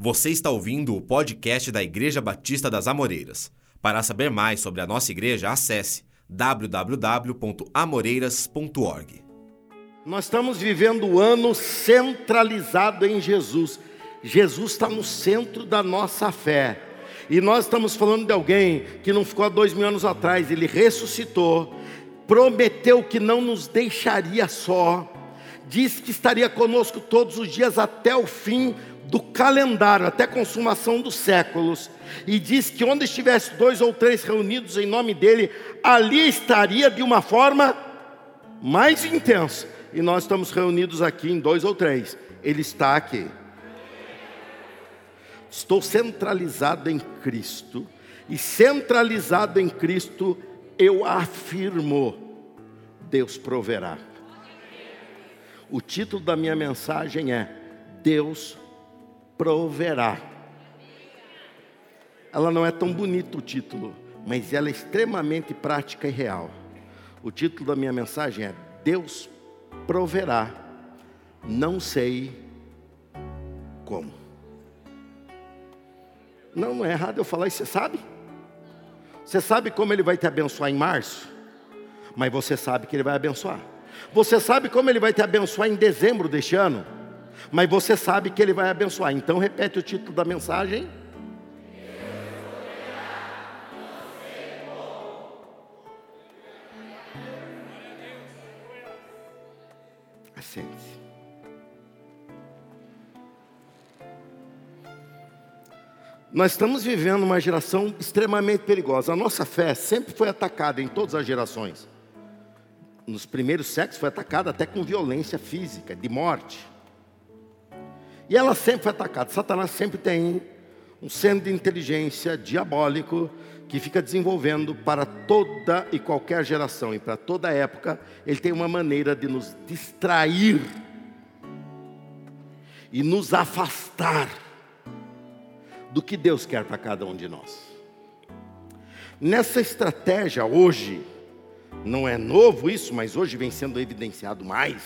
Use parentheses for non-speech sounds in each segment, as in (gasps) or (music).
Você está ouvindo o podcast da Igreja Batista das Amoreiras. Para saber mais sobre a nossa igreja, acesse www.amoreiras.org. Nós estamos vivendo o ano centralizado em Jesus. Jesus está no centro da nossa fé. E nós estamos falando de alguém que não ficou há dois mil anos atrás, ele ressuscitou, prometeu que não nos deixaria só, disse que estaria conosco todos os dias até o fim do calendário até a consumação dos séculos, e diz que onde estivesse dois ou três reunidos em nome dele, ali estaria de uma forma mais intensa. E nós estamos reunidos aqui em dois ou três, ele está aqui. Estou centralizado em Cristo, e centralizado em Cristo, eu afirmo: Deus proverá. O título da minha mensagem é Deus proverá proverá. Ela não é tão bonita o título, mas ela é extremamente prática e real. O título da minha mensagem é Deus proverá, não sei como. Não, não é errado eu falar isso, você sabe? Você sabe como ele vai te abençoar em março? Mas você sabe que ele vai abençoar. Você sabe como ele vai te abençoar em dezembro deste ano? Mas você sabe que Ele vai abençoar. Então, repete o título da mensagem. Nós estamos vivendo uma geração extremamente perigosa. A nossa fé sempre foi atacada em todas as gerações. Nos primeiros séculos foi atacada até com violência física, de morte. E ela sempre foi atacada. Satanás sempre tem um centro de inteligência diabólico que fica desenvolvendo para toda e qualquer geração e para toda época, ele tem uma maneira de nos distrair e nos afastar do que Deus quer para cada um de nós. Nessa estratégia hoje, não é novo isso, mas hoje vem sendo evidenciado mais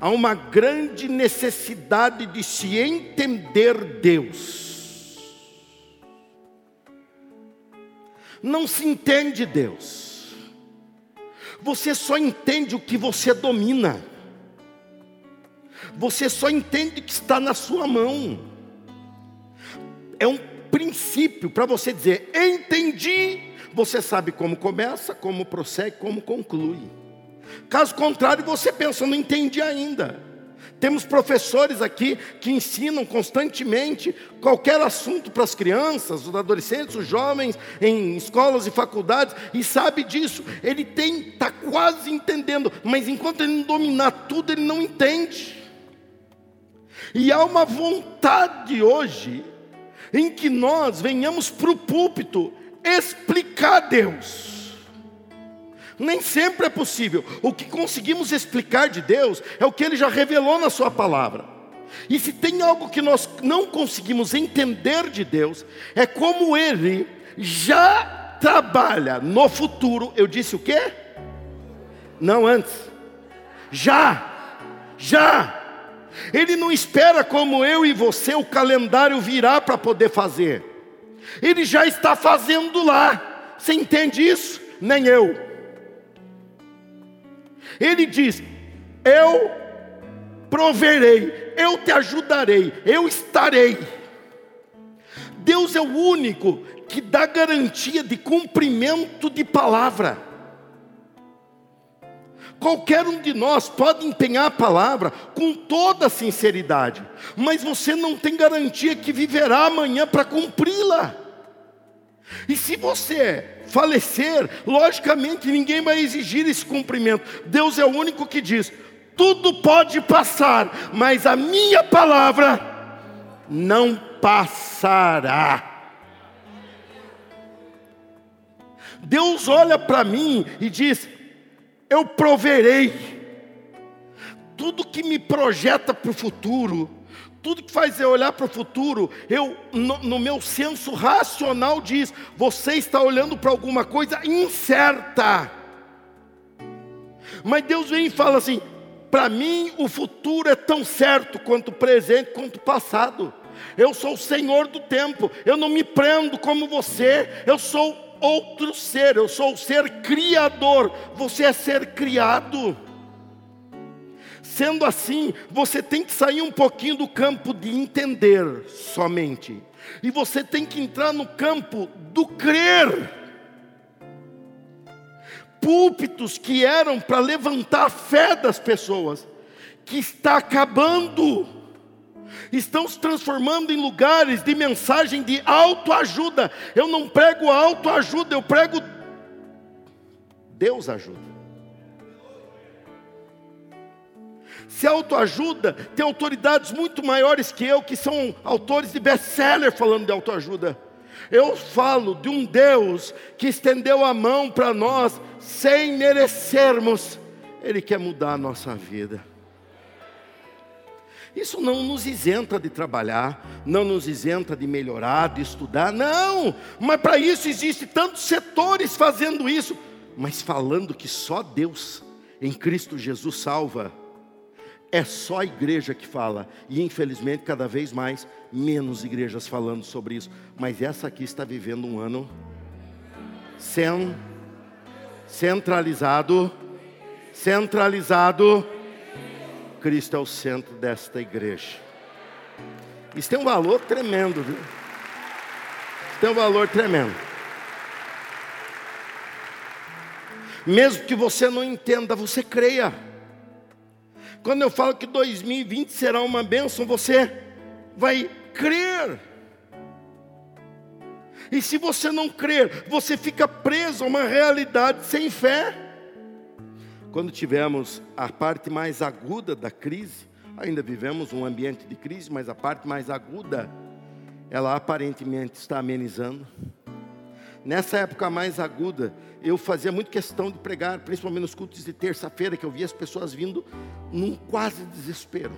há uma grande necessidade de se entender Deus. Não se entende Deus, você só entende o que você domina, você só entende o que está na sua mão. É um princípio para você dizer, entendi. Você sabe como começa, como prossegue, como conclui. Caso contrário, você pensa, não entendi ainda. Temos professores aqui que ensinam constantemente qualquer assunto para as crianças, os adolescentes, os jovens, em escolas e faculdades, e sabe disso. Ele tem, está quase entendendo, mas enquanto ele não dominar tudo, ele não entende. E há uma vontade hoje em que nós venhamos para o púlpito explicar Deus. Nem sempre é possível. O que conseguimos explicar de Deus é o que Ele já revelou na Sua palavra. E se tem algo que nós não conseguimos entender de Deus, é como Ele já trabalha no futuro. Eu disse o quê? Não antes. Já, já. Ele não espera como eu e você o calendário virá para poder fazer. Ele já está fazendo lá. Você entende isso? Nem eu. Ele diz: Eu proverei, eu te ajudarei, eu estarei. Deus é o único que dá garantia de cumprimento de palavra. Qualquer um de nós pode empenhar a palavra com toda a sinceridade, mas você não tem garantia que viverá amanhã para cumpri-la. E se você falecer, logicamente ninguém vai exigir esse cumprimento. Deus é o único que diz: tudo pode passar, mas a minha palavra não passará. Deus olha para mim e diz: Eu proverei. Tudo que me projeta para o futuro, tudo que faz eu olhar para o futuro, eu no, no, meu senso racional diz: você está olhando para alguma coisa incerta. Mas Deus vem e fala assim: para mim o futuro é tão certo quanto o presente quanto o passado. Eu sou o Senhor do tempo. Eu não me prendo como você. Eu sou outro ser. Eu sou o ser criador. Você é ser criado. Sendo assim, você tem que sair um pouquinho do campo de entender somente. E você tem que entrar no campo do crer. Púlpitos que eram para levantar a fé das pessoas, que está acabando, estão se transformando em lugares de mensagem de autoajuda. Eu não prego autoajuda, eu prego Deus ajuda. Se autoajuda, tem autoridades muito maiores que eu, que são autores de best-seller falando de autoajuda. Eu falo de um Deus que estendeu a mão para nós sem merecermos. Ele quer mudar a nossa vida. Isso não nos isenta de trabalhar, não nos isenta de melhorar, de estudar, não. Mas para isso existe tantos setores fazendo isso, mas falando que só Deus em Cristo Jesus salva. É só a igreja que fala, e infelizmente cada vez mais, menos igrejas falando sobre isso. Mas essa aqui está vivendo um ano sem, centralizado, centralizado. Cristo é o centro desta igreja. Isso tem um valor tremendo, viu? Isso tem um valor tremendo. Mesmo que você não entenda, você creia. Quando eu falo que 2020 será uma bênção, você vai crer. E se você não crer, você fica preso a uma realidade sem fé. Quando tivemos a parte mais aguda da crise, ainda vivemos um ambiente de crise, mas a parte mais aguda, ela aparentemente está amenizando. Nessa época mais aguda, eu fazia muito questão de pregar, principalmente nos cultos de terça-feira, que eu via as pessoas vindo num quase desespero.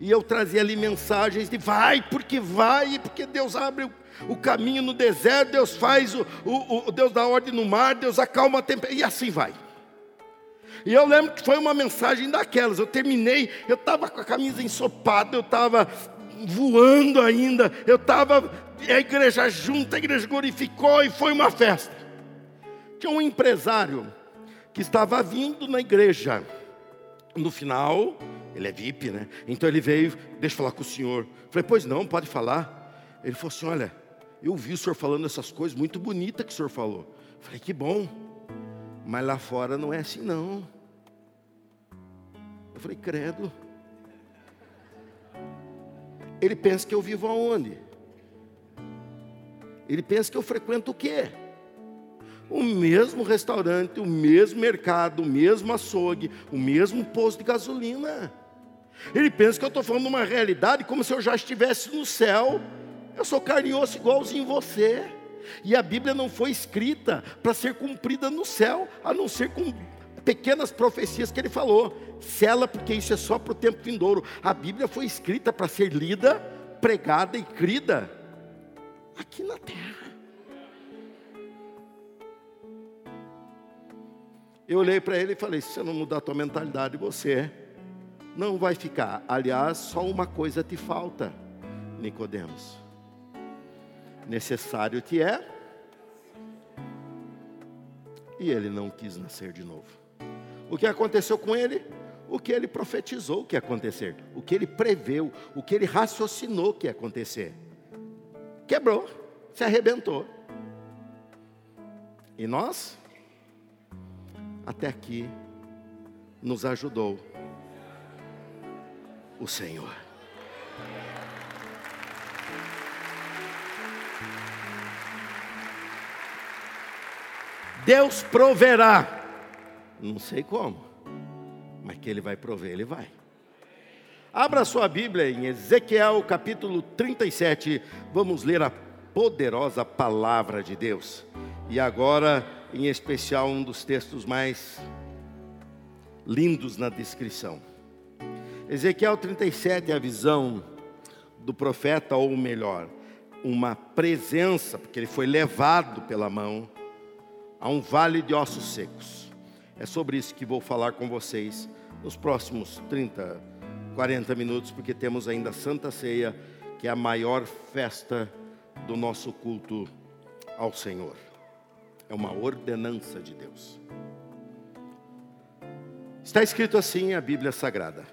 E eu trazia ali mensagens de vai, porque vai, porque Deus abre o, caminho no deserto, Deus faz o, o, o, Deus dá ordem no mar, Deus acalma a tempestade, e assim vai. E eu lembro que foi uma mensagem daquelas. Eu terminei, eu estava com a camisa ensopada, eu estava voando ainda, eu estava a igreja junta, a igreja glorificou e foi uma festa. Tinha um empresário que estava vindo na igreja. No final, ele é VIP, né? Então ele veio, deixa eu falar com o senhor. falei, pois não, pode falar. Ele falou assim: olha, eu vi o senhor falando essas coisas muito bonitas que o senhor falou. falei, que bom. Mas lá fora não é assim não. Eu falei, credo. Ele pensa que eu vivo aonde? Ele pensa que eu frequento o quê? O mesmo restaurante, o mesmo mercado, o mesmo açougue, o mesmo posto de gasolina. Ele pensa que eu estou falando uma realidade como se eu já estivesse no céu. Eu sou carne osso igualzinho você. E a Bíblia não foi escrita para ser cumprida no céu, a não ser com pequenas profecias que ele falou. Sela, porque isso é só para o tempo vindouro. A Bíblia foi escrita para ser lida, pregada e crida aqui na terra. Eu olhei para ele e falei: se você não mudar a tua mentalidade, você não vai ficar. Aliás, só uma coisa te falta, Nicodemos. Necessário te é. E ele não quis nascer de novo. O que aconteceu com ele? O que ele profetizou que ia acontecer, o que ele preveu, o que ele raciocinou que ia acontecer quebrou, se arrebentou. E nós, até aqui, nos ajudou o Senhor. Deus proverá, não sei como, mas que Ele vai prover, Ele vai. Abra sua Bíblia em Ezequiel capítulo 37, vamos ler a poderosa palavra de Deus. E agora, em especial, um dos textos mais lindos na descrição. Ezequiel 37 é a visão do profeta, ou melhor, uma presença, porque ele foi levado pela mão a um vale de ossos secos. É sobre isso que vou falar com vocês nos próximos 30 40 minutos, porque temos ainda a Santa Ceia, que é a maior festa do nosso culto ao Senhor. É uma ordenança de Deus. Está escrito assim a Bíblia Sagrada: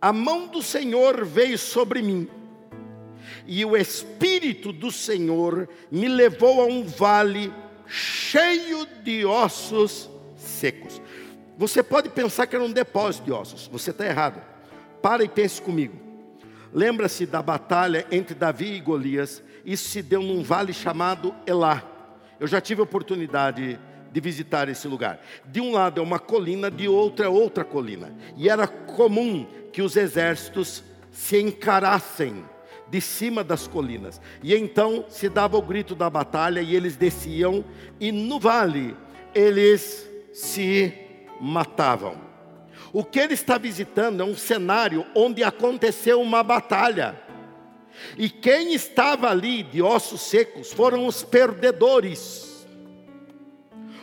A mão do Senhor veio sobre mim, e o Espírito do Senhor me levou a um vale cheio de ossos secos. Você pode pensar que era um depósito de ossos, você está errado. Para e pense comigo. Lembra-se da batalha entre Davi e Golias, isso se deu num vale chamado Elá. Eu já tive a oportunidade de visitar esse lugar. De um lado é uma colina, de outro é outra colina. E era comum que os exércitos se encarassem de cima das colinas. E então se dava o grito da batalha e eles desciam, e no vale eles se matavam. O que ele está visitando é um cenário onde aconteceu uma batalha. E quem estava ali de ossos secos foram os perdedores,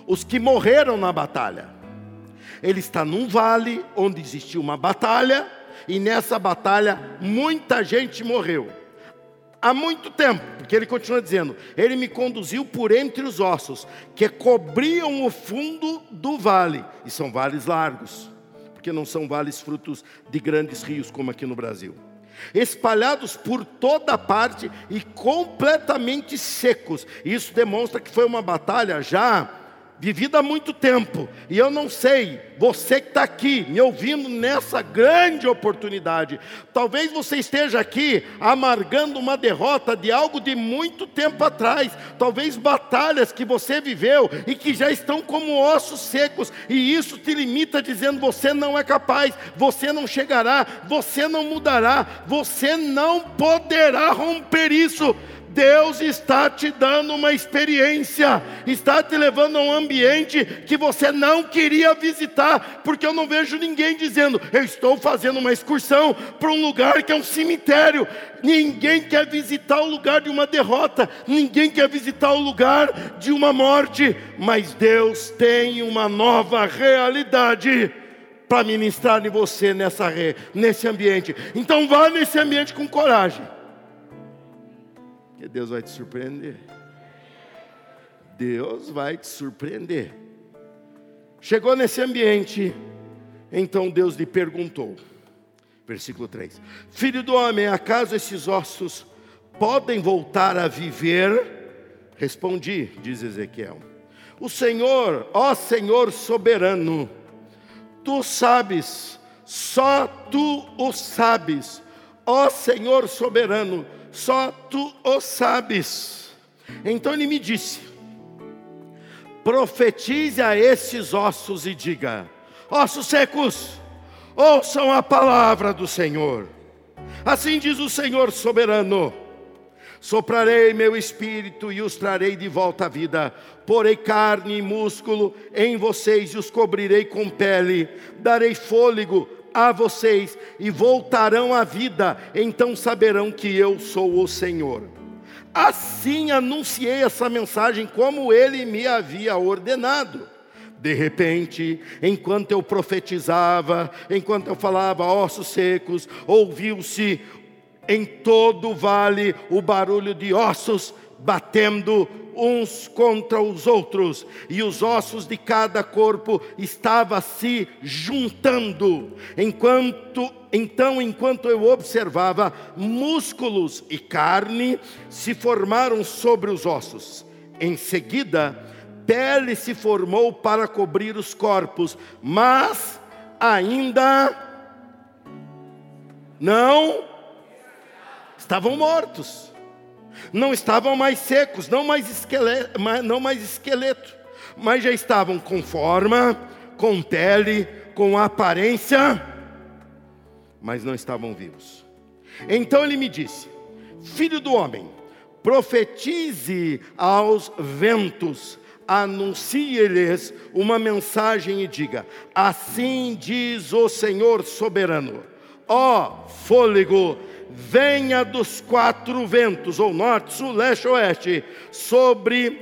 os que morreram na batalha. Ele está num vale onde existiu uma batalha, e nessa batalha muita gente morreu. Há muito tempo, porque ele continua dizendo: Ele me conduziu por entre os ossos que cobriam o fundo do vale, e são vales largos, porque não são vales frutos de grandes rios como aqui no Brasil espalhados por toda parte e completamente secos. Isso demonstra que foi uma batalha já vivida há muito tempo. E eu não sei, você que está aqui me ouvindo nessa grande oportunidade, talvez você esteja aqui amargando uma derrota de algo de muito tempo atrás, talvez batalhas que você viveu e que já estão como ossos secos, e isso te limita dizendo: você não é capaz, você não chegará, você não mudará, você não poderá romper isso. Deus está te dando uma experiência, está te levando a um ambiente que você não queria visitar, porque eu não vejo ninguém dizendo, eu estou fazendo uma excursão para um lugar que é um cemitério. Ninguém quer visitar o lugar de uma derrota, ninguém quer visitar o lugar de uma morte, mas Deus tem uma nova realidade para ministrar em você nessa, nesse ambiente. Então vá nesse ambiente com coragem. Deus vai te surpreender. Deus vai te surpreender. Chegou nesse ambiente, então Deus lhe perguntou, versículo 3: Filho do homem, acaso esses ossos podem voltar a viver? Respondi, diz Ezequiel: O Senhor, ó Senhor soberano, tu sabes, só tu o sabes, ó Senhor soberano, só tu o sabes. Então ele me disse: profetize a esses ossos e diga: ossos secos, ouçam a palavra do Senhor. Assim diz o Senhor soberano: soprarei meu espírito e os trarei de volta à vida, porei carne e músculo em vocês e os cobrirei com pele, darei fôlego a vocês e voltarão à vida, então saberão que eu sou o Senhor. Assim anunciei essa mensagem como ele me havia ordenado. De repente, enquanto eu profetizava, enquanto eu falava ossos secos, ouviu-se em todo o vale o barulho de ossos batendo uns contra os outros, e os ossos de cada corpo estavam se juntando. Enquanto então, enquanto eu observava, músculos e carne se formaram sobre os ossos. Em seguida, pele se formou para cobrir os corpos, mas ainda não estavam mortos não estavam mais secos, não mais esqueleto, não mais esqueleto, mas já estavam com forma, com pele, com aparência, mas não estavam vivos. Então ele me disse: Filho do homem, profetize aos ventos, anuncie-lhes uma mensagem e diga: Assim diz o Senhor soberano, ó fôlego venha dos quatro ventos, ou norte, sul, leste, oeste, sobre,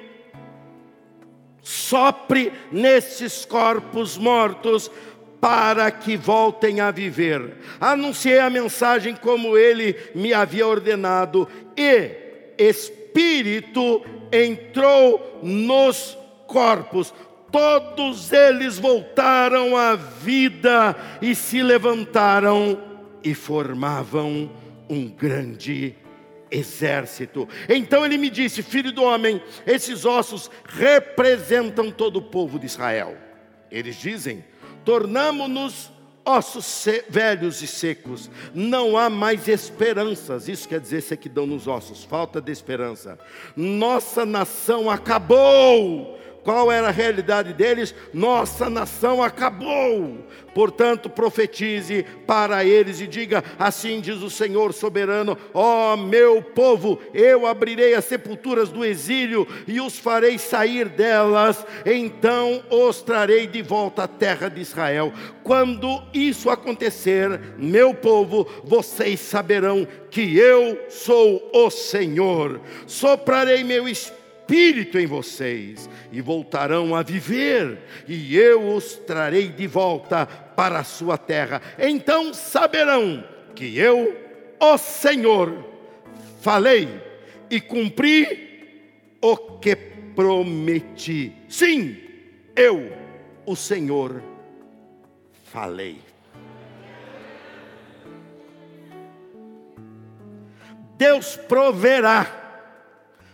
sopre nesses corpos mortos, para que voltem a viver. Anunciei a mensagem como ele me havia ordenado, e Espírito entrou nos corpos. Todos eles voltaram à vida e se levantaram e formavam um grande exército. Então ele me disse: Filho do homem, esses ossos representam todo o povo de Israel. Eles dizem: Tornamo-nos ossos velhos e secos, não há mais esperanças. Isso quer dizer sequidão nos ossos, falta de esperança. Nossa nação acabou qual era a realidade deles? Nossa nação acabou. Portanto, profetize para eles e diga: Assim diz o Senhor soberano: Ó oh, meu povo, eu abrirei as sepulturas do exílio e os farei sair delas, então os trarei de volta à terra de Israel. Quando isso acontecer, meu povo, vocês saberão que eu sou o Senhor. Soprarei meu espírito espírito em vocês, e voltarão a viver, e eu os trarei de volta para a sua terra. Então saberão que eu, ó Senhor, falei e cumpri o que prometi. Sim, eu, o Senhor, falei. Deus proverá,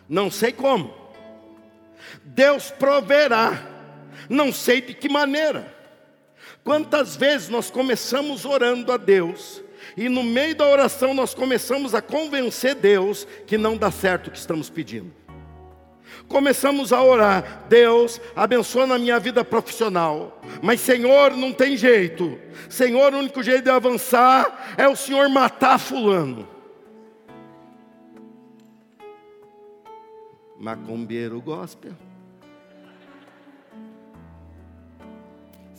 não sei como, Deus proverá, não sei de que maneira. Quantas vezes nós começamos orando a Deus, e no meio da oração nós começamos a convencer Deus que não dá certo o que estamos pedindo. Começamos a orar, Deus, abençoa na minha vida profissional, mas Senhor, não tem jeito. Senhor, o único jeito de avançar é o Senhor matar Fulano. Macumbeiro gospel.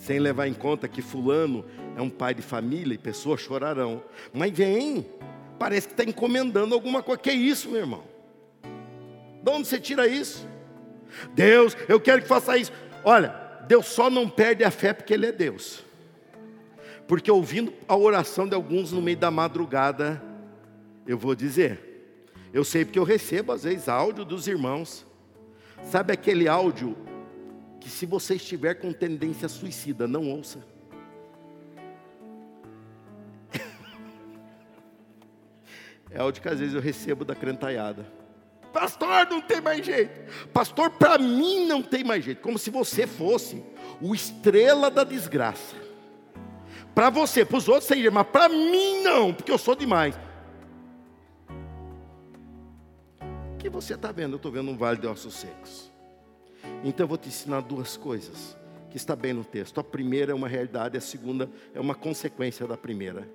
Sem levar em conta que fulano é um pai de família e pessoas chorarão. Mas vem, parece que está encomendando alguma coisa. Que é isso, meu irmão? De onde você tira isso? Deus, eu quero que faça isso. Olha, Deus só não perde a fé porque Ele é Deus. Porque ouvindo a oração de alguns no meio da madrugada, eu vou dizer, eu sei porque eu recebo às vezes áudio dos irmãos. Sabe aquele áudio que se você estiver com tendência suicida, não ouça. (laughs) É o que às vezes eu recebo da crentaiada. Pastor, não tem mais jeito. Pastor, para mim não tem mais jeito. Como se você fosse o estrela da desgraça. Para você, para os outros sem mas para mim não, porque eu sou demais. O que você está vendo? Eu estou vendo um vale de ossos secos. Então eu vou te ensinar duas coisas que está bem no texto. A primeira é uma realidade, a segunda é uma consequência da primeira.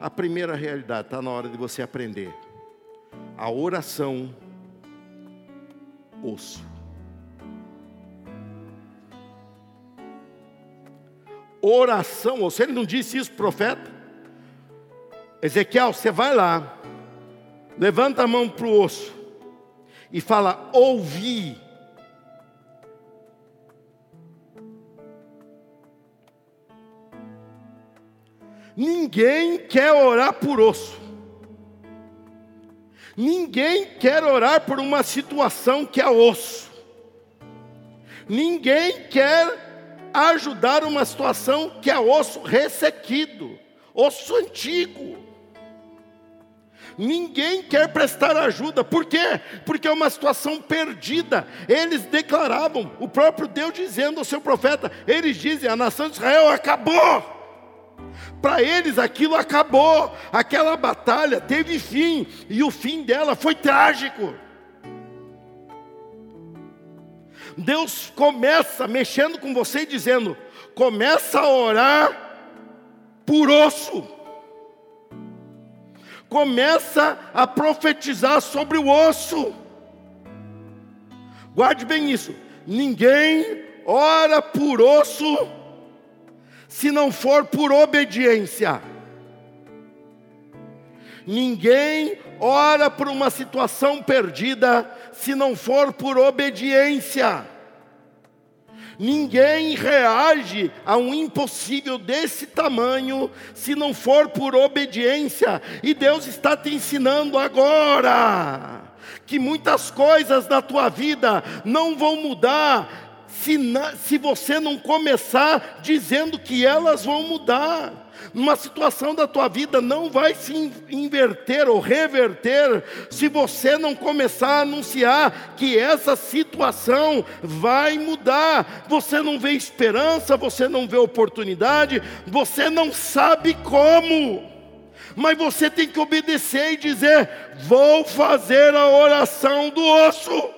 A primeira realidade está na hora de você aprender. A oração, osso. Oração, ou se ele não disse isso, profeta? Ezequiel, você vai lá, levanta a mão para o osso e fala: ouvi Ninguém quer orar por osso. Ninguém quer orar por uma situação que é osso. Ninguém quer ajudar uma situação que é osso ressequido, osso antigo. Ninguém quer prestar ajuda, por quê? Porque é uma situação perdida. Eles declaravam, o próprio Deus dizendo ao seu profeta: eles dizem, a nação de Israel acabou. Para eles aquilo acabou, aquela batalha teve fim, e o fim dela foi trágico. Deus começa mexendo com você dizendo: começa a orar por osso, começa a profetizar sobre o osso. Guarde bem isso: ninguém ora por osso se não for por obediência. Ninguém ora por uma situação perdida se não for por obediência. Ninguém reage a um impossível desse tamanho se não for por obediência. E Deus está te ensinando agora que muitas coisas na tua vida não vão mudar se, na, se você não começar dizendo que elas vão mudar numa situação da tua vida não vai se inverter ou reverter se você não começar a anunciar que essa situação vai mudar. Você não vê esperança, você não vê oportunidade, você não sabe como. Mas você tem que obedecer e dizer: "Vou fazer a oração do osso".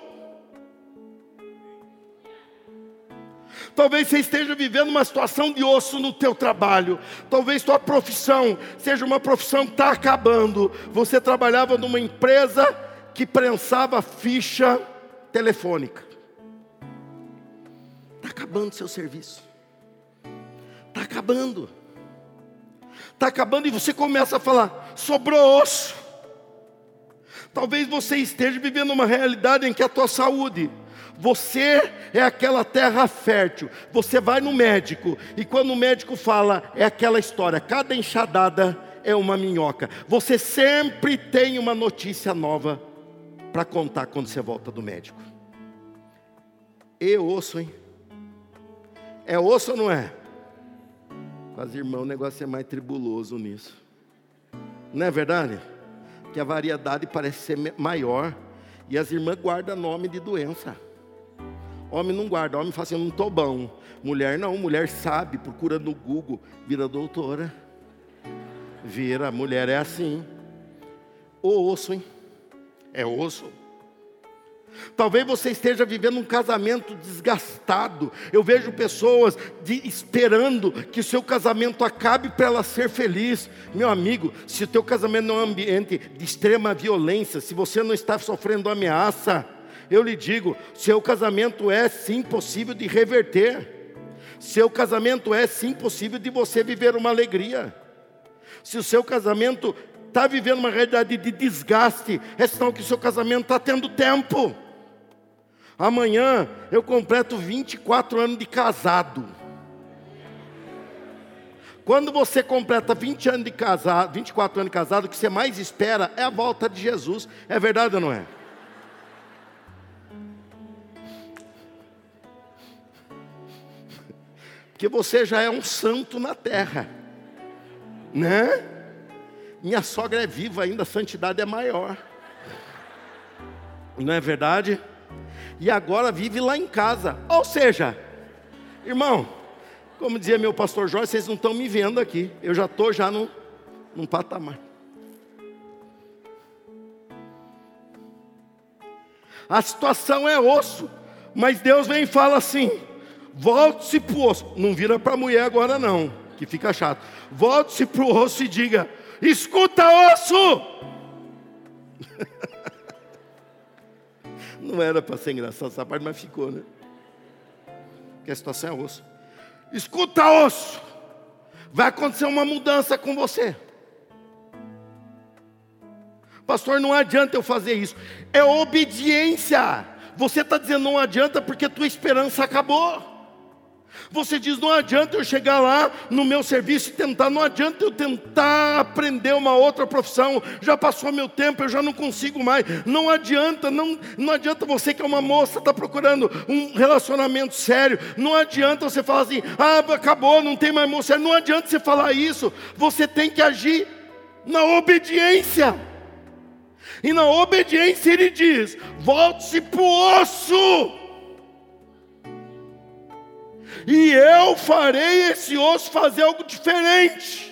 Talvez você esteja vivendo uma situação de osso no teu trabalho. Talvez tua profissão seja uma profissão que está acabando. Você trabalhava numa empresa que prensava ficha telefônica. Está acabando seu serviço. Está acabando. Está acabando e você começa a falar: sobrou osso. Talvez você esteja vivendo uma realidade em que a tua saúde você é aquela terra fértil. Você vai no médico e quando o médico fala, é aquela história: cada enxadada é uma minhoca. Você sempre tem uma notícia nova para contar quando você volta do médico. E osso, hein? É osso ou não é? Com as irmãs o negócio é mais tribuloso nisso. Não é verdade? Que a variedade parece ser maior e as irmãs guardam nome de doença. Homem não guarda, homem fala assim, não estou bom. Mulher não, mulher sabe, procura no Google, vira doutora. Vira, mulher é assim. O osso, hein? É osso. Talvez você esteja vivendo um casamento desgastado. Eu vejo pessoas de, esperando que o seu casamento acabe para ela ser feliz. Meu amigo, se o teu casamento é um ambiente de extrema violência, se você não está sofrendo ameaça, eu lhe digo: seu casamento é sim possível de reverter, seu casamento é sim possível de você viver uma alegria. Se o seu casamento está vivendo uma realidade de desgaste, é sinal que o seu casamento está tendo tempo. Amanhã eu completo 24 anos de casado. Quando você completa 20 anos de casado, 24 anos de casado, o que você mais espera é a volta de Jesus. É verdade ou não é? Que você já é um santo na terra, né? Minha sogra é viva ainda, a santidade é maior, não é verdade? E agora vive lá em casa, ou seja, irmão, como dizia meu pastor Jorge, vocês não estão me vendo aqui, eu já estou já num, num patamar. A situação é osso, mas Deus vem e fala assim: volte-se para o osso. Não vira para a mulher agora, não, que fica chato. Volte-se para o osso e diga: escuta, osso! (laughs) não era para ser engraçado essa parte, mas ficou, né? Porque a situação é osso. Escuta, osso! Vai acontecer uma mudança com você. Pastor, não adianta eu fazer isso. É obediência. Você está dizendo não adianta porque tua esperança acabou. Você diz: não adianta eu chegar lá no meu serviço e tentar, não adianta eu tentar aprender uma outra profissão, já passou meu tempo, eu já não consigo mais. Não adianta, não, não adianta você que é uma moça, está procurando um relacionamento sério, não adianta você falar assim: ah, acabou, não tem mais moça, não adianta você falar isso, você tem que agir na obediência. E na obediência ele diz: volte-se para o osso e eu farei esse osso fazer algo diferente.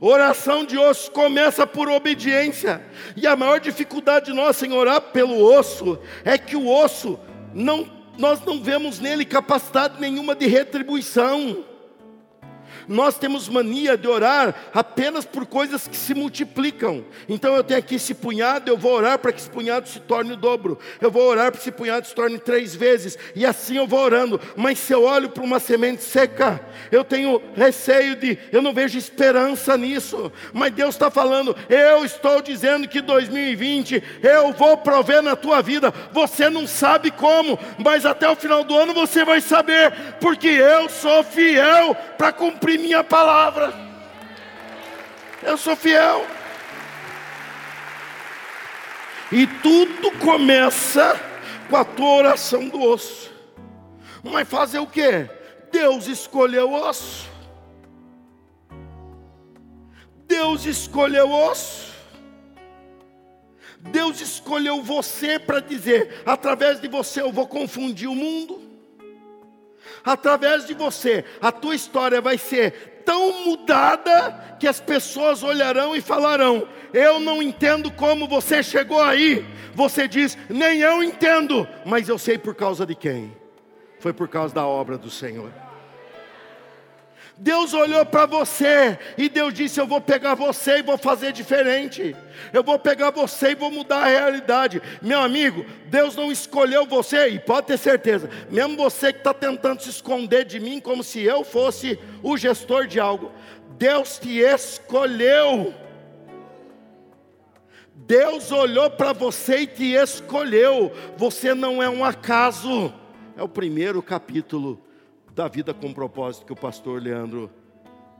Oração de osso começa por obediência, e a maior dificuldade nossa em orar pelo osso é que o osso não nós não vemos nele capacidade nenhuma de retribuição. Nós temos mania de orar apenas por coisas que se multiplicam. Então eu tenho aqui esse punhado, eu vou orar para que esse punhado se torne o dobro. Eu vou orar para que esse punhado se torne três vezes. E assim eu vou orando. Mas se eu olho para uma semente seca, eu tenho receio de, eu não vejo esperança nisso. Mas Deus está falando, eu estou dizendo que 2020 eu vou prover na tua vida. Você não sabe como, mas até o final do ano você vai saber, porque eu sou fiel para cumprir minha palavra. Eu sou fiel. E tudo começa com a tua oração do osso. Mas fazer o que? Deus escolheu o osso. Deus escolheu o osso. Deus escolheu você para dizer: através de você eu vou confundir o mundo através de você, a tua história vai ser tão mudada que as pessoas olharão e falarão: Eu não entendo como você chegou aí. Você diz: Nem eu entendo, mas eu sei por causa de quem? Foi por causa da obra do Senhor. Deus olhou para você e Deus disse: Eu vou pegar você e vou fazer diferente. Eu vou pegar você e vou mudar a realidade. Meu amigo, Deus não escolheu você, e pode ter certeza, mesmo você que está tentando se esconder de mim como se eu fosse o gestor de algo, Deus te escolheu. Deus olhou para você e te escolheu. Você não é um acaso. É o primeiro capítulo da vida com propósito que o pastor Leandro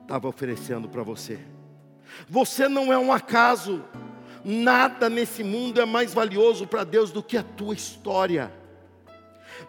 estava oferecendo para você. Você não é um acaso, nada nesse mundo é mais valioso para Deus do que a tua história.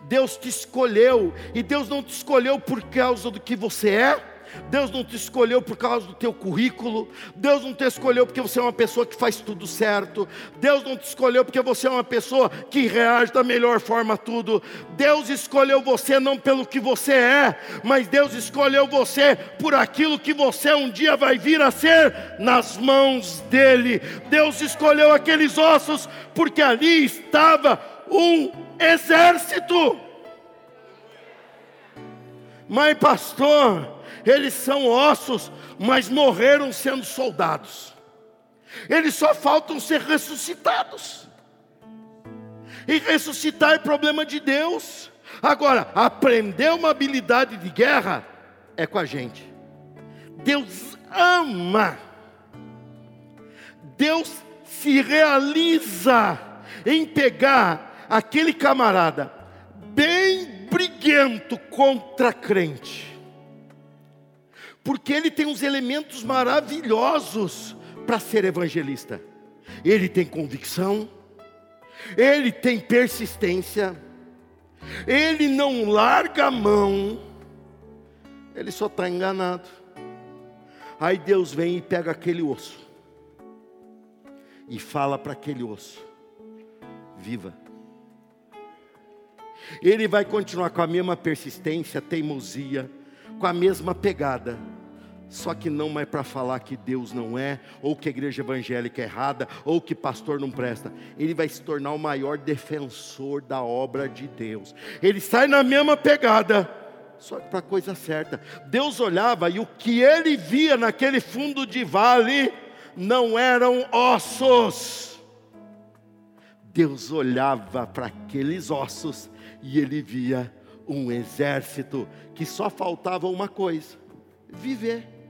Deus te escolheu, e Deus não te escolheu por causa do que você é, Deus não te escolheu por causa do teu currículo, Deus não te escolheu porque você é uma pessoa que faz tudo certo, Deus não te escolheu porque você é uma pessoa que reage da melhor forma a tudo. Deus escolheu você não pelo que você é, mas Deus escolheu você por aquilo que você um dia vai vir a ser nas mãos dele. Deus escolheu aqueles ossos porque ali estava um exército. Mas pastor, eles são ossos, mas morreram sendo soldados. Eles só faltam ser ressuscitados. E ressuscitar é problema de Deus. Agora, aprender uma habilidade de guerra é com a gente. Deus ama. Deus se realiza em pegar aquele camarada bem briguento contra crente porque ele tem uns elementos maravilhosos para ser evangelista. Ele tem convicção, ele tem persistência, ele não larga a mão, ele só está enganado. Aí Deus vem e pega aquele osso e fala para aquele osso: viva. Ele vai continuar com a mesma persistência, teimosia, com a mesma pegada só que não mais para falar que Deus não é, ou que a igreja evangélica é errada, ou que pastor não presta. Ele vai se tornar o maior defensor da obra de Deus. Ele sai na mesma pegada, só que para a coisa certa. Deus olhava e o que ele via naquele fundo de vale não eram ossos. Deus olhava para aqueles ossos e ele via um exército que só faltava uma coisa: viver.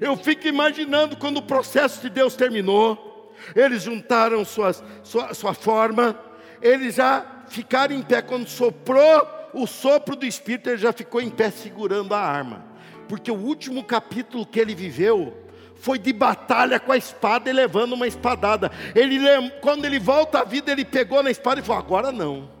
Eu fico imaginando quando o processo de Deus terminou, eles juntaram suas, sua, sua forma, eles já ficaram em pé. Quando soprou o sopro do Espírito, ele já ficou em pé segurando a arma, porque o último capítulo que ele viveu foi de batalha com a espada e levando uma espadada. Ele, quando ele volta à vida, ele pegou na espada e falou: Agora não.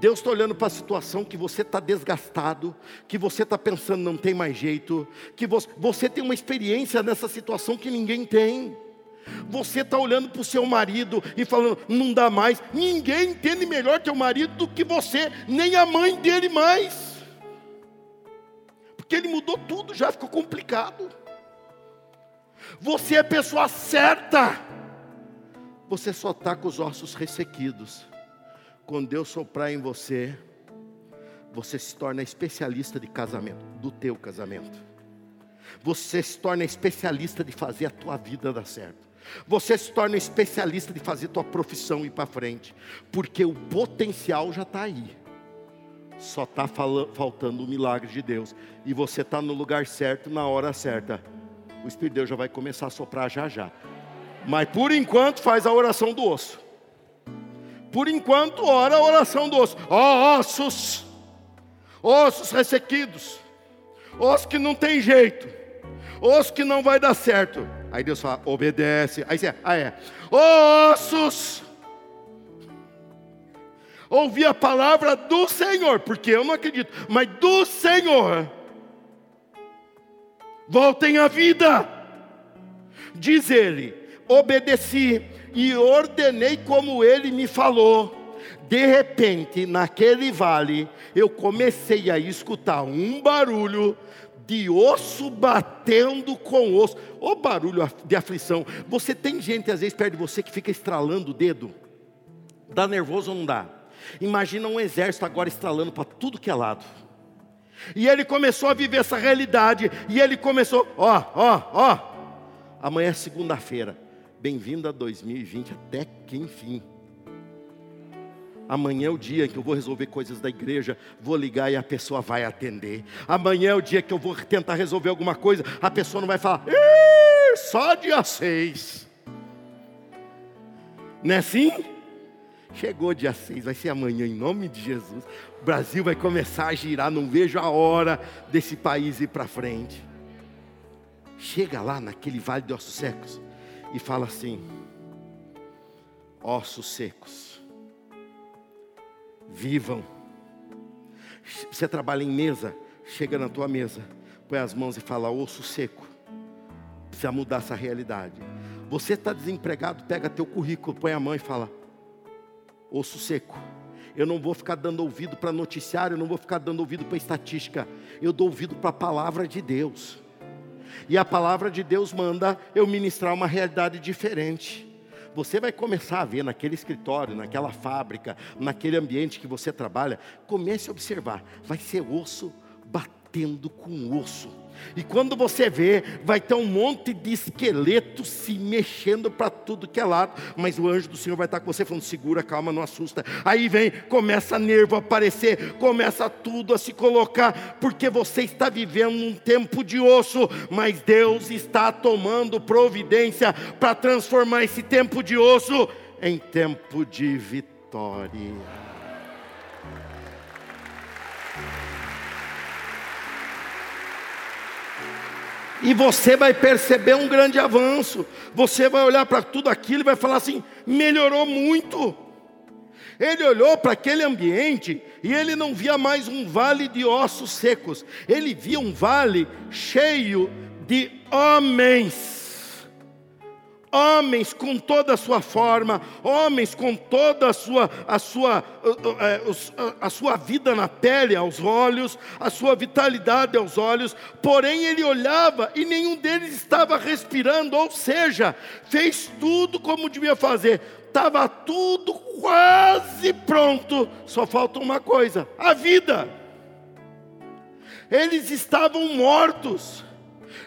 Deus está olhando para a situação que você está desgastado, que você está pensando não tem mais jeito, que você, você tem uma experiência nessa situação que ninguém tem. Você está olhando para o seu marido e falando, não dá mais. Ninguém entende melhor teu marido do que você, nem a mãe dele mais. Porque ele mudou tudo, já ficou complicado. Você é a pessoa certa. Você só está com os ossos ressequidos quando Deus soprar em você, você se torna especialista de casamento, do teu casamento. Você se torna especialista de fazer a tua vida dar certo. Você se torna especialista de fazer tua profissão ir para frente, porque o potencial já está aí. Só está faltando o milagre de Deus. E você está no lugar certo, na hora certa. O Espírito de Deus já vai começar a soprar já já. Mas por enquanto faz a oração do osso. Por enquanto ora a oração do osso. Oh, ossos, ossos ressequidos, ossos que não tem jeito, ossos que não vai dar certo. Aí Deus fala, obedece. Aí você, ah é, ossos ouvir a palavra do Senhor, porque eu não acredito, mas do Senhor. Voltem à vida, diz ele: obedeci e ordenei como ele me falou. De repente, naquele vale, eu comecei a escutar um barulho de osso batendo com osso. O barulho de aflição. Você tem gente às vezes perto de você que fica estralando o dedo. Dá nervoso ou não dá? Imagina um exército agora estralando para tudo que é lado. E ele começou a viver essa realidade. E ele começou, ó, ó, ó. Amanhã é segunda-feira. Bem-vindo a 2020, até que enfim. Amanhã é o dia que eu vou resolver coisas da igreja, vou ligar e a pessoa vai atender. Amanhã é o dia que eu vou tentar resolver alguma coisa, a pessoa não vai falar, só dia 6. Não é assim? Chegou dia 6, vai ser amanhã, em nome de Jesus. O Brasil vai começar a girar, não vejo a hora desse país ir para frente. Chega lá naquele vale de ossos secos e fala assim: ossos secos, vivam. Você trabalha em mesa, chega na tua mesa, põe as mãos e fala: osso seco. Precisa mudar essa realidade. Você está desempregado, pega teu currículo, põe a mão e fala: osso seco. Eu não vou ficar dando ouvido para noticiário, eu não vou ficar dando ouvido para estatística. Eu dou ouvido para a palavra de Deus. E a palavra de Deus manda eu ministrar uma realidade diferente. Você vai começar a ver naquele escritório, naquela fábrica, naquele ambiente que você trabalha, comece a observar, vai ser osso batendo com osso e quando você vê, vai ter um monte de esqueleto se mexendo para tudo que é lado, mas o anjo do Senhor vai estar com você falando: segura, calma, não assusta. Aí vem, começa nervo a aparecer, começa tudo a se colocar, porque você está vivendo um tempo de osso, mas Deus está tomando providência para transformar esse tempo de osso em tempo de vitória. E você vai perceber um grande avanço. Você vai olhar para tudo aquilo e vai falar assim: melhorou muito. Ele olhou para aquele ambiente e ele não via mais um vale de ossos secos, ele via um vale cheio de homens homens com toda a sua forma, homens com toda a sua, a sua, é, a sua vida na pele, aos olhos, a sua vitalidade aos olhos, porém ele olhava e nenhum deles estava respirando, ou seja, fez tudo como devia fazer, estava tudo quase pronto, só falta uma coisa: a vida. Eles estavam mortos.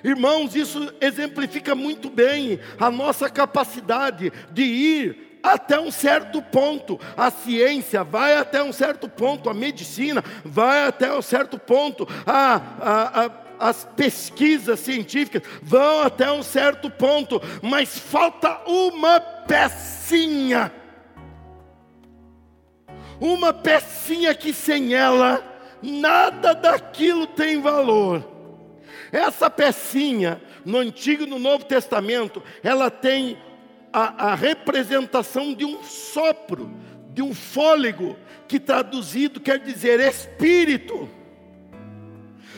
Irmãos, isso exemplifica muito bem a nossa capacidade de ir até um certo ponto. A ciência vai até um certo ponto, a medicina vai até um certo ponto, a, a, a as pesquisas científicas vão até um certo ponto, mas falta uma pecinha. Uma pecinha que sem ela nada daquilo tem valor. Essa pecinha, no Antigo e no Novo Testamento, ela tem a, a representação de um sopro, de um fôlego, que traduzido quer dizer espírito.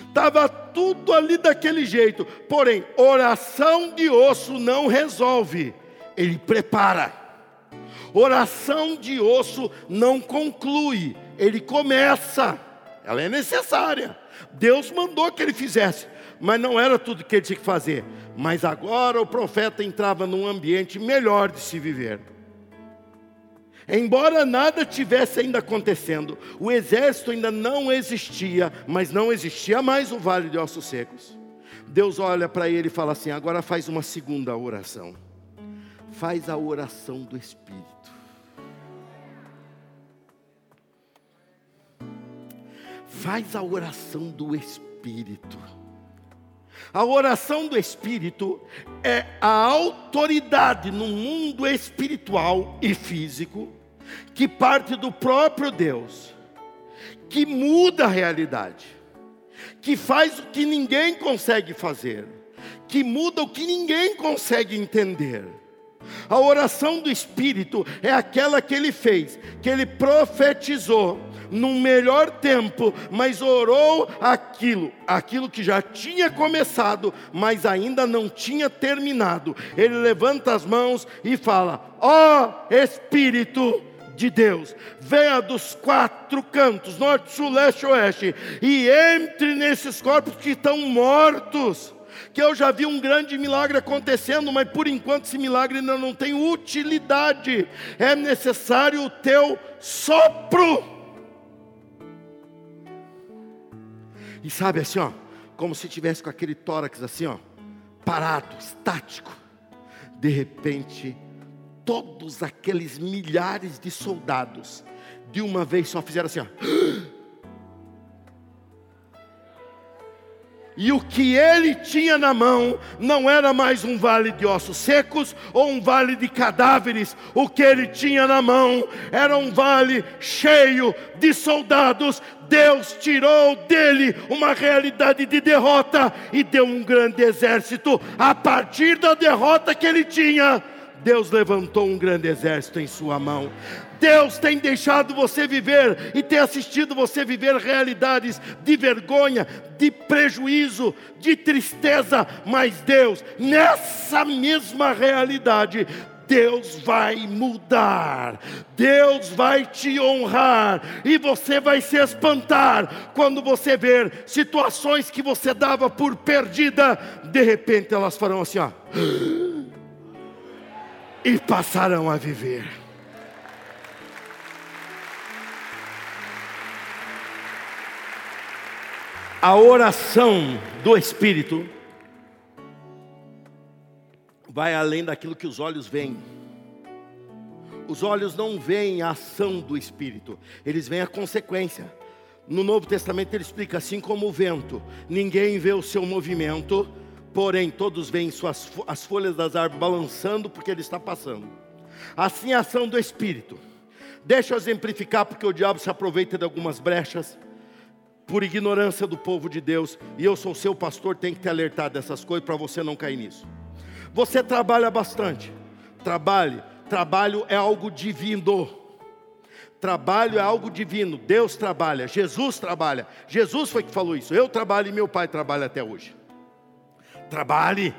Estava tudo ali daquele jeito, porém, oração de osso não resolve, ele prepara. Oração de osso não conclui, ele começa. Ela é necessária. Deus mandou que ele fizesse, mas não era tudo que ele tinha que fazer. Mas agora o profeta entrava num ambiente melhor de se viver. Embora nada tivesse ainda acontecendo, o exército ainda não existia, mas não existia mais o vale de ossos secos. Deus olha para ele e fala assim: agora faz uma segunda oração. Faz a oração do Espírito. Faz a oração do Espírito. A oração do Espírito é a autoridade no mundo espiritual e físico que parte do próprio Deus, que muda a realidade, que faz o que ninguém consegue fazer, que muda o que ninguém consegue entender. A oração do Espírito é aquela que ele fez, que ele profetizou num melhor tempo, mas orou aquilo, aquilo que já tinha começado, mas ainda não tinha terminado. Ele levanta as mãos e fala: Ó oh, Espírito de Deus, venha dos quatro cantos, norte, sul, leste, oeste, e entre nesses corpos que estão mortos que eu já vi um grande milagre acontecendo, mas por enquanto esse milagre ainda não tem utilidade. É necessário o teu sopro. E sabe assim, ó, como se tivesse com aquele tórax assim, ó, parado, estático. De repente, todos aqueles milhares de soldados, de uma vez só fizeram assim, ó. E o que ele tinha na mão não era mais um vale de ossos secos ou um vale de cadáveres. O que ele tinha na mão era um vale cheio de soldados. Deus tirou dele uma realidade de derrota e deu um grande exército. A partir da derrota que ele tinha, Deus levantou um grande exército em sua mão. Deus tem deixado você viver e tem assistido você viver realidades de vergonha, de prejuízo, de tristeza, mas Deus, nessa mesma realidade, Deus vai mudar, Deus vai te honrar, e você vai se espantar quando você ver situações que você dava por perdida, de repente elas farão assim, ó, (gasps) e passarão a viver. A oração do Espírito vai além daquilo que os olhos veem. Os olhos não veem a ação do Espírito, eles veem a consequência. No Novo Testamento ele explica assim como o vento, ninguém vê o seu movimento, porém todos veem suas, as folhas das árvores balançando porque ele está passando. Assim a ação do Espírito. Deixa eu exemplificar porque o diabo se aproveita de algumas brechas por ignorância do povo de Deus, e eu sou seu pastor, tenho que te alertar dessas coisas para você não cair nisso. Você trabalha bastante, trabalhe, trabalho é algo divino. Trabalho é algo divino, Deus trabalha, Jesus trabalha. Jesus foi que falou isso. Eu trabalho e meu pai trabalha até hoje. Trabalhe,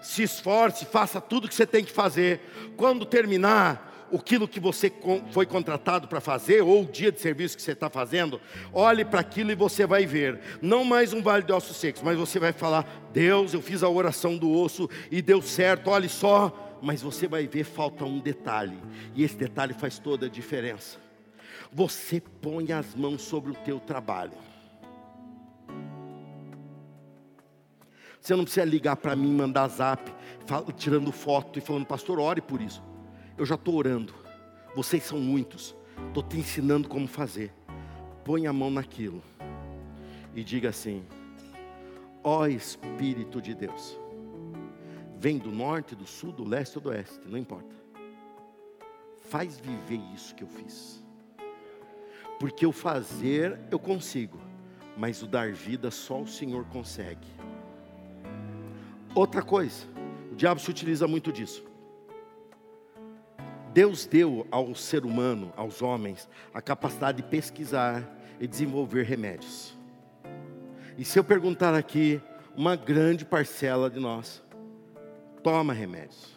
se esforce, faça tudo que você tem que fazer. Quando terminar, aquilo que você foi contratado para fazer, ou o dia de serviço que você está fazendo, olhe para aquilo e você vai ver, não mais um vale de ossos secos, mas você vai falar: Deus, eu fiz a oração do osso e deu certo, olhe só, mas você vai ver, falta um detalhe, e esse detalhe faz toda a diferença. Você põe as mãos sobre o teu trabalho. Você não precisa ligar para mim, mandar zap, tirando foto e falando, pastor, ore por isso. Eu já estou orando. Vocês são muitos. Estou te ensinando como fazer. Põe a mão naquilo e diga assim: Ó Espírito de Deus, vem do norte, do sul, do leste ou do oeste, não importa. Faz viver isso que eu fiz. Porque o fazer eu consigo, mas o dar vida só o Senhor consegue. Outra coisa, o diabo se utiliza muito disso. Deus deu ao ser humano, aos homens, a capacidade de pesquisar e desenvolver remédios. E se eu perguntar aqui, uma grande parcela de nós toma remédios.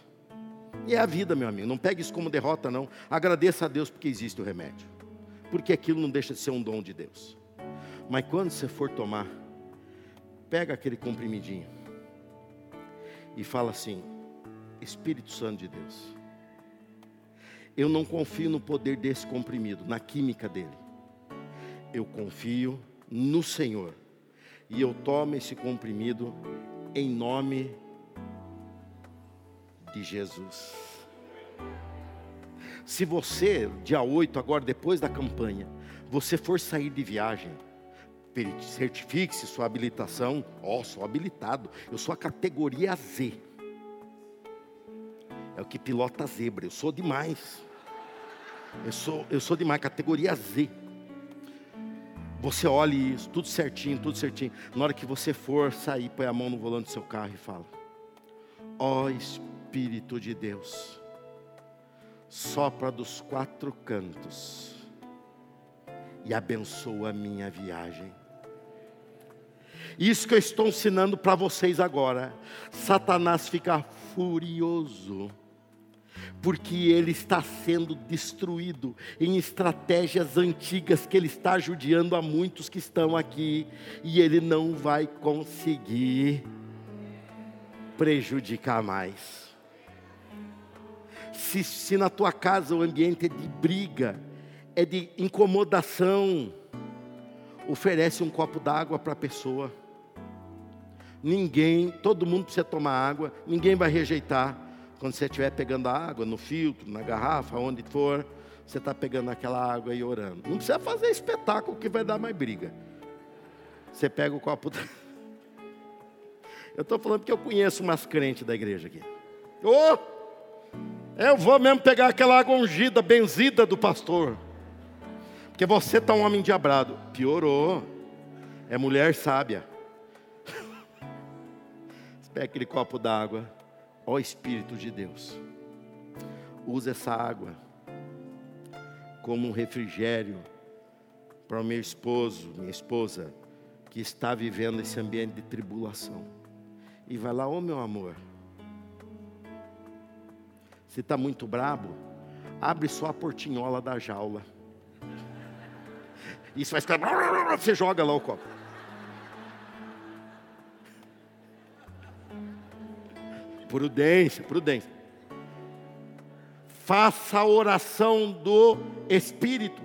E é a vida, meu amigo. Não pegue isso como derrota, não. Agradeça a Deus porque existe o remédio. Porque aquilo não deixa de ser um dom de Deus. Mas quando você for tomar, pega aquele comprimidinho e fala assim: Espírito Santo de Deus Eu não confio no poder desse comprimido, na química dele. Eu confio no Senhor. E eu tomo esse comprimido em nome de Jesus. Se você, dia 8, agora depois da campanha, você for sair de viagem, certifique-se sua habilitação. Ó, oh, sou habilitado. Eu sou a categoria Z. É o que pilota zebra. Eu sou demais. Eu sou, eu sou demais, categoria Z. Você olha isso, tudo certinho, tudo certinho. Na hora que você for sair, põe a mão no volante do seu carro e fala: Ó oh, Espírito de Deus, sopra dos quatro cantos e abençoa a minha viagem. Isso que eu estou ensinando para vocês agora. Satanás fica furioso, porque ele está sendo destruído em estratégias antigas que ele está judiando a muitos que estão aqui, e ele não vai conseguir prejudicar mais. Se, se na tua casa o ambiente é de briga, é de incomodação, oferece um copo d'água para a pessoa ninguém, todo mundo precisa tomar água, ninguém vai rejeitar. Quando você estiver pegando a água no filtro, na garrafa, onde for, você está pegando aquela água e orando. Não precisa fazer espetáculo que vai dar mais briga. Você pega o copo. Da... (laughs) Eu estou falando porque eu conheço umas crentes da igreja aqui. Oh, eu vou mesmo pegar aquela água ungida, benzida do pastor. Porque você está um homem diabrado. Piorou. É mulher sábia. (laughs) Pega aquele copo d'água. Ó Espírito de Deus. Usa essa água como um refrigério para o meu esposo, minha esposa, que está vivendo esse ambiente de tribulação. E vai lá, ô oh, meu amor. Se está muito brabo, abre só a portinhola da jaula. Isso vai ficar. Você joga lá o copo. Prudência, prudência. Faça a oração do Espírito.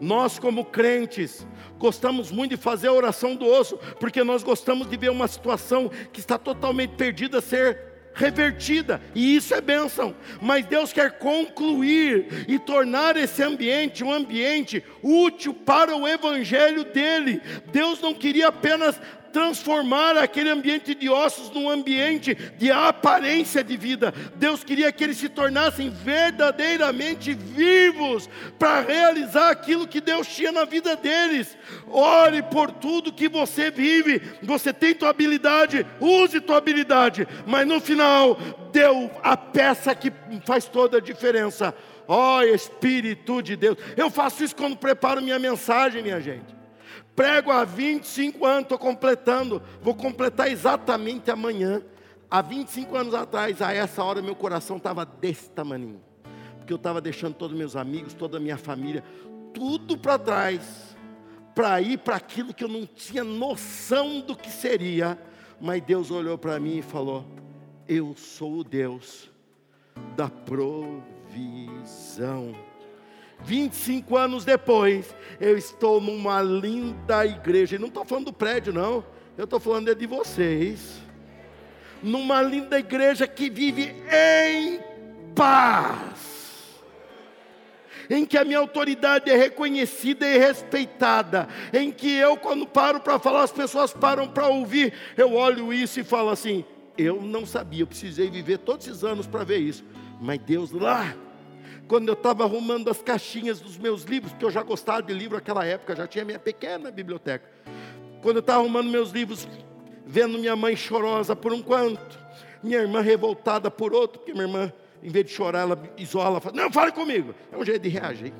Nós, como crentes, gostamos muito de fazer a oração do osso, porque nós gostamos de ver uma situação que está totalmente perdida ser revertida, e isso é bênção. Mas Deus quer concluir e tornar esse ambiente um ambiente útil para o evangelho dele. Deus não queria apenas transformar aquele ambiente de ossos num ambiente de aparência de vida. Deus queria que eles se tornassem verdadeiramente vivos para realizar aquilo que Deus tinha na vida deles. Ore por tudo que você vive. Você tem tua habilidade, use tua habilidade, mas no final deu a peça que faz toda a diferença. Ó oh, Espírito de Deus. Eu faço isso quando preparo minha mensagem, minha gente. Prego há 25 anos, estou completando, vou completar exatamente amanhã. Há 25 anos atrás, a essa hora, meu coração estava desse tamanho. Porque eu estava deixando todos meus amigos, toda a minha família, tudo para trás, para ir para aquilo que eu não tinha noção do que seria. Mas Deus olhou para mim e falou: Eu sou o Deus da provisão. 25 anos depois, eu estou numa linda igreja. E não estou falando do prédio, não. Eu estou falando é de vocês. Numa linda igreja que vive em paz. Em que a minha autoridade é reconhecida e respeitada. Em que eu, quando paro para falar, as pessoas param para ouvir. Eu olho isso e falo assim: eu não sabia, eu precisei viver todos esses anos para ver isso. Mas Deus lá quando eu estava arrumando as caixinhas dos meus livros, porque eu já gostava de livro naquela época, já tinha minha pequena biblioteca. Quando eu estava arrumando meus livros, vendo minha mãe chorosa por um quanto, minha irmã revoltada por outro, porque minha irmã, em vez de chorar, ela isola, fala, não, fale comigo. É um jeito de reagir.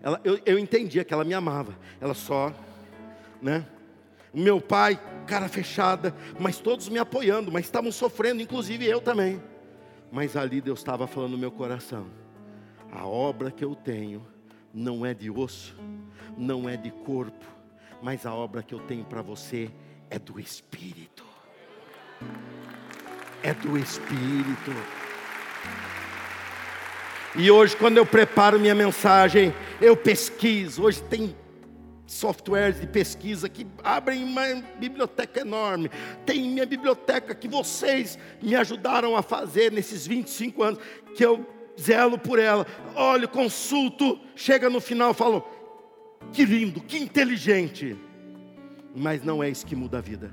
Ela, eu, eu entendia que ela me amava, ela só, né? O meu pai, cara fechada, mas todos me apoiando, mas estavam sofrendo, inclusive eu também. Mas ali Deus estava falando no meu coração: a obra que eu tenho não é de osso, não é de corpo, mas a obra que eu tenho para você é do Espírito. É do Espírito. E hoje, quando eu preparo minha mensagem, eu pesquiso. Hoje tem softwares de pesquisa que abrem uma biblioteca enorme. Tem minha biblioteca que vocês me ajudaram a fazer nesses 25 anos, que eu zelo por ela. Olho, consulto, chega no final, falo: que lindo, que inteligente. Mas não é isso que muda a vida.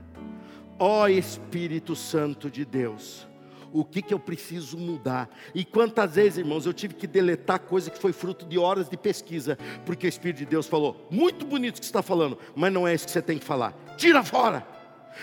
Ó Espírito Santo de Deus, o que, que eu preciso mudar. E quantas vezes, irmãos, eu tive que deletar coisa que foi fruto de horas de pesquisa, porque o Espírito de Deus falou: muito bonito o que você está falando, mas não é isso que você tem que falar. Tira fora.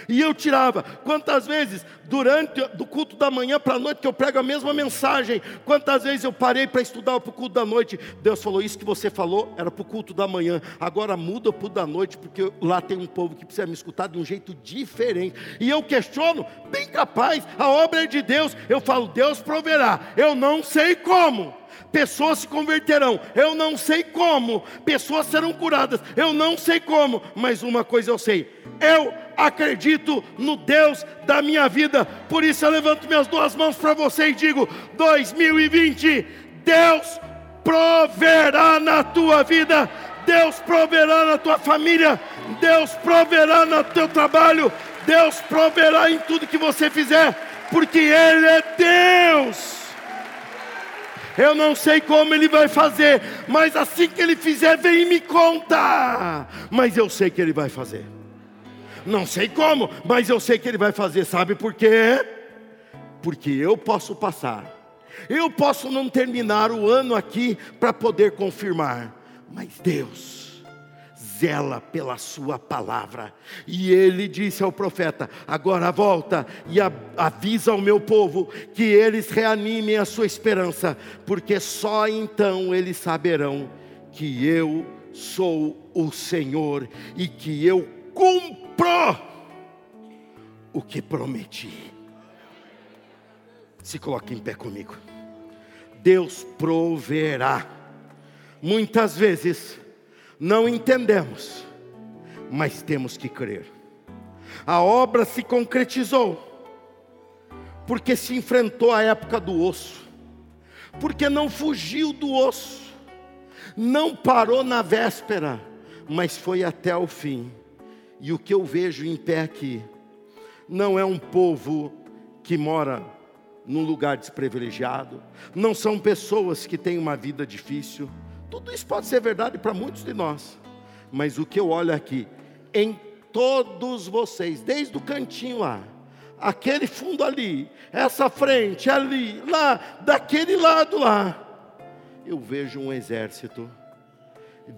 E eu tirava. Quantas vezes, durante do culto da manhã para a noite, que eu prego a mesma mensagem, quantas vezes eu parei para estudar para o culto da noite, Deus falou: Isso que você falou era para o culto da manhã, agora muda para o da noite, porque lá tem um povo que precisa me escutar de um jeito diferente. E eu questiono, bem capaz, a obra é de Deus. Eu falo: Deus proverá, eu não sei como. Pessoas se converterão, eu não sei como, pessoas serão curadas, eu não sei como, mas uma coisa eu sei, eu acredito no Deus da minha vida, por isso eu levanto minhas duas mãos para você e digo: 2020, Deus proverá na tua vida, Deus proverá na tua família, Deus proverá no teu trabalho, Deus proverá em tudo que você fizer, porque Ele é Deus. Eu não sei como ele vai fazer, mas assim que ele fizer, vem e me conta. Mas eu sei que ele vai fazer. Não sei como, mas eu sei que ele vai fazer. Sabe por quê? Porque eu posso passar. Eu posso não terminar o ano aqui para poder confirmar, mas Deus zela pela sua palavra. E ele disse ao profeta: Agora volta e avisa ao meu povo que eles reanimem a sua esperança, porque só então eles saberão que eu sou o Senhor e que eu cumpro o que prometi. Se coloque em pé comigo. Deus proverá. Muitas vezes não entendemos, mas temos que crer. A obra se concretizou, porque se enfrentou a época do osso, porque não fugiu do osso, não parou na véspera, mas foi até o fim. E o que eu vejo em pé aqui, não é um povo que mora num lugar desprivilegiado, não são pessoas que têm uma vida difícil, tudo isso pode ser verdade para muitos de nós, mas o que eu olho aqui, em todos vocês, desde o cantinho lá, aquele fundo ali, essa frente ali, lá, daquele lado lá, eu vejo um exército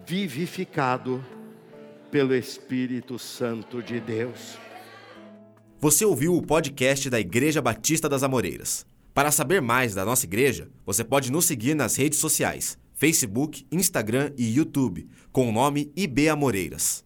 vivificado pelo Espírito Santo de Deus. Você ouviu o podcast da Igreja Batista das Amoreiras. Para saber mais da nossa igreja, você pode nos seguir nas redes sociais Facebook, Instagram e YouTube, com o nome IB Amoreiras.